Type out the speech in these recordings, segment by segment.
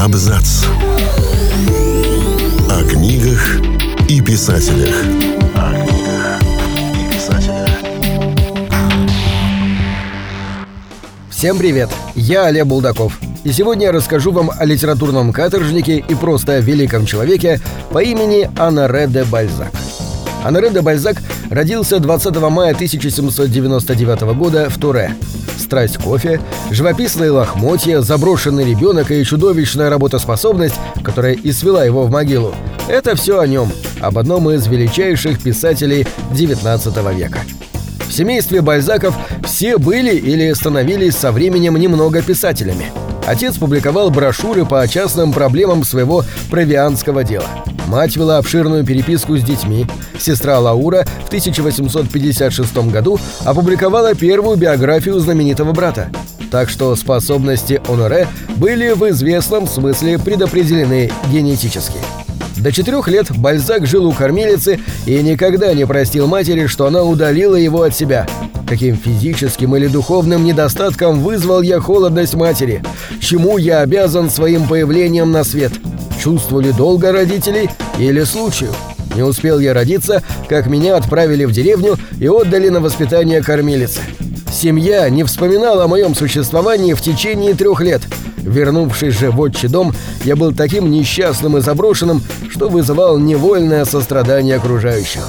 Абзац. О книгах и писателях. О книгах и писателях. Всем привет! Я Олег Булдаков. И сегодня я расскажу вам о литературном каторжнике и просто великом человеке по имени Анаре де Бальзак. Анаре де Бальзак родился 20 мая 1799 года в Туре. Страсть кофе, живописные лохмотья, заброшенный ребенок и чудовищная работоспособность, которая и свела его в могилу – это все о нем, об одном из величайших писателей XIX века. В семействе Бальзаков все были или становились со временем немного писателями. Отец публиковал брошюры по частным проблемам своего провианского дела. Мать вела обширную переписку с детьми. Сестра Лаура в 1856 году опубликовала первую биографию знаменитого брата. Так что способности Оноре были в известном смысле предопределены генетически. До четырех лет Бальзак жил у кормилицы и никогда не простил матери, что она удалила его от себя. Каким физическим или духовным недостатком вызвал я холодность матери? Чему я обязан своим появлением на свет? Чувствовали долго родителей или случаю? Не успел я родиться, как меня отправили в деревню и отдали на воспитание кормилицы. Семья не вспоминала о моем существовании в течение трех лет – Вернувшись же в отчий дом, я был таким несчастным и заброшенным, что вызывал невольное сострадание окружающих.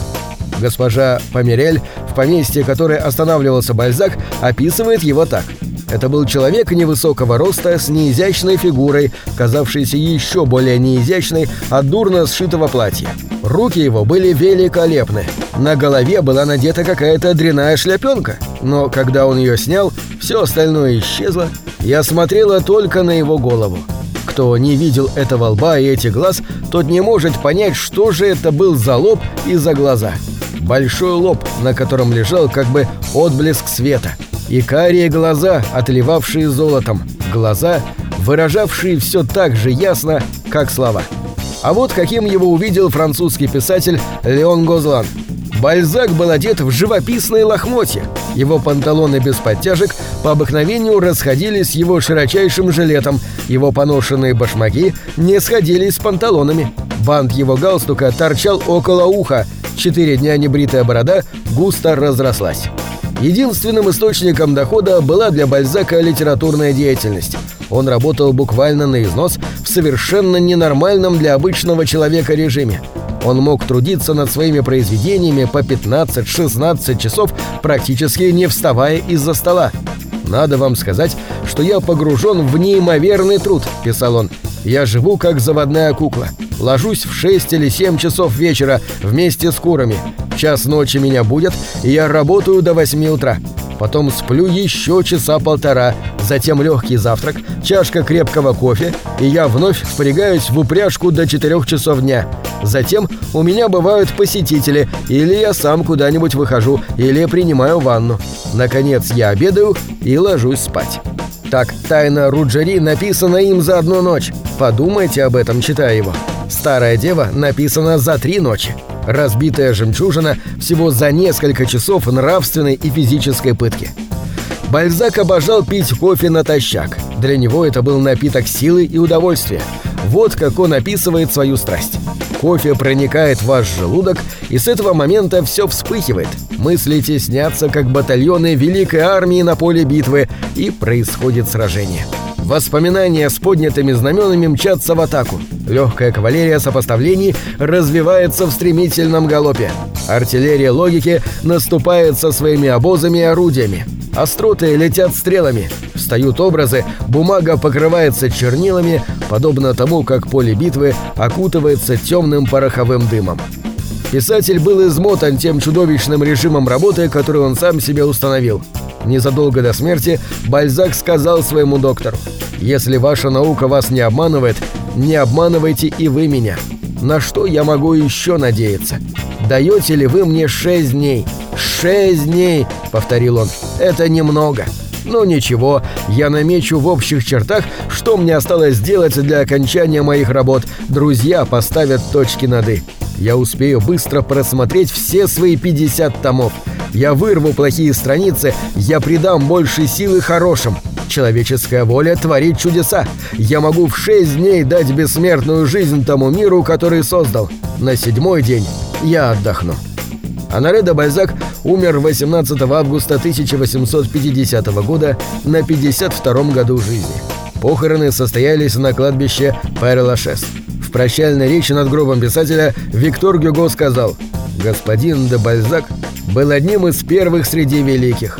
Госпожа Померель, в поместье, которое останавливался Бальзак, описывает его так. Это был человек невысокого роста с неизящной фигурой, казавшейся еще более неизящной от дурно сшитого платья. Руки его были великолепны. На голове была надета какая-то дряная шляпенка, но когда он ее снял, все остальное исчезло, я смотрела только на его голову. Кто не видел этого лба и этих глаз, тот не может понять, что же это был за лоб и за глаза. Большой лоб, на котором лежал как бы отблеск света. И карие глаза, отливавшие золотом. Глаза, выражавшие все так же ясно, как слова. А вот каким его увидел французский писатель Леон Гозлан. Бальзак был одет в живописные лохмотья. Его панталоны без подтяжек по обыкновению расходились с его широчайшим жилетом, его поношенные башмаки не сходились с панталонами. Бант его галстука торчал около уха, четыре дня небритая борода густо разрослась. Единственным источником дохода была для Бальзака литературная деятельность. Он работал буквально на износ в совершенно ненормальном для обычного человека режиме. Он мог трудиться над своими произведениями по 15-16 часов, практически не вставая из-за стола. «Надо вам сказать, что я погружен в неимоверный труд», — писал он. «Я живу как заводная кукла. Ложусь в 6 или 7 часов вечера вместе с курами. Час ночи меня будет, и я работаю до 8 утра. Потом сплю еще часа полтора, затем легкий завтрак, чашка крепкого кофе, и я вновь впрягаюсь в упряжку до 4 часов дня. Затем у меня бывают посетители, или я сам куда-нибудь выхожу, или принимаю ванну. Наконец я обедаю и ложусь спать. Так, «Тайна Руджери» написана им за одну ночь. Подумайте об этом, читая его. «Старая дева» написана за три ночи. «Разбитая жемчужина» всего за несколько часов нравственной и физической пытки. Бальзак обожал пить кофе натощак. Для него это был напиток силы и удовольствия. Вот как он описывает свою страсть. Кофе проникает в ваш желудок, и с этого момента все вспыхивает. Мысли теснятся, как батальоны великой армии на поле битвы, и происходит сражение. Воспоминания с поднятыми знаменами мчатся в атаку. Легкая кавалерия сопоставлений развивается в стремительном галопе. Артиллерия логики наступает со своими обозами и орудиями. Остроты летят стрелами. Встают образы, бумага покрывается чернилами, подобно тому, как поле битвы окутывается темным пороховым дымом. Писатель был измотан тем чудовищным режимом работы, который он сам себе установил. Незадолго до смерти Бальзак сказал своему доктору, «Если ваша наука вас не обманывает, не обманывайте и вы меня. На что я могу еще надеяться? Даете ли вы мне шесть дней? Шесть дней!» — повторил он. «Это немного». Но ничего, я намечу в общих чертах, что мне осталось сделать для окончания моих работ. Друзья поставят точки над «и». Я успею быстро просмотреть все свои 50 томов. Я вырву плохие страницы, я придам больше силы хорошим. Человеческая воля творит чудеса. Я могу в шесть дней дать бессмертную жизнь тому миру, который создал. На седьмой день я отдохну. Анаре де Бальзак умер 18 августа 1850 года на 52-м году жизни. Похороны состоялись на кладбище Пэр-Лашес. В прощальной речи над гробом писателя Виктор Гюго сказал «Господин де Бальзак был одним из первых среди великих,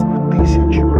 тысяч.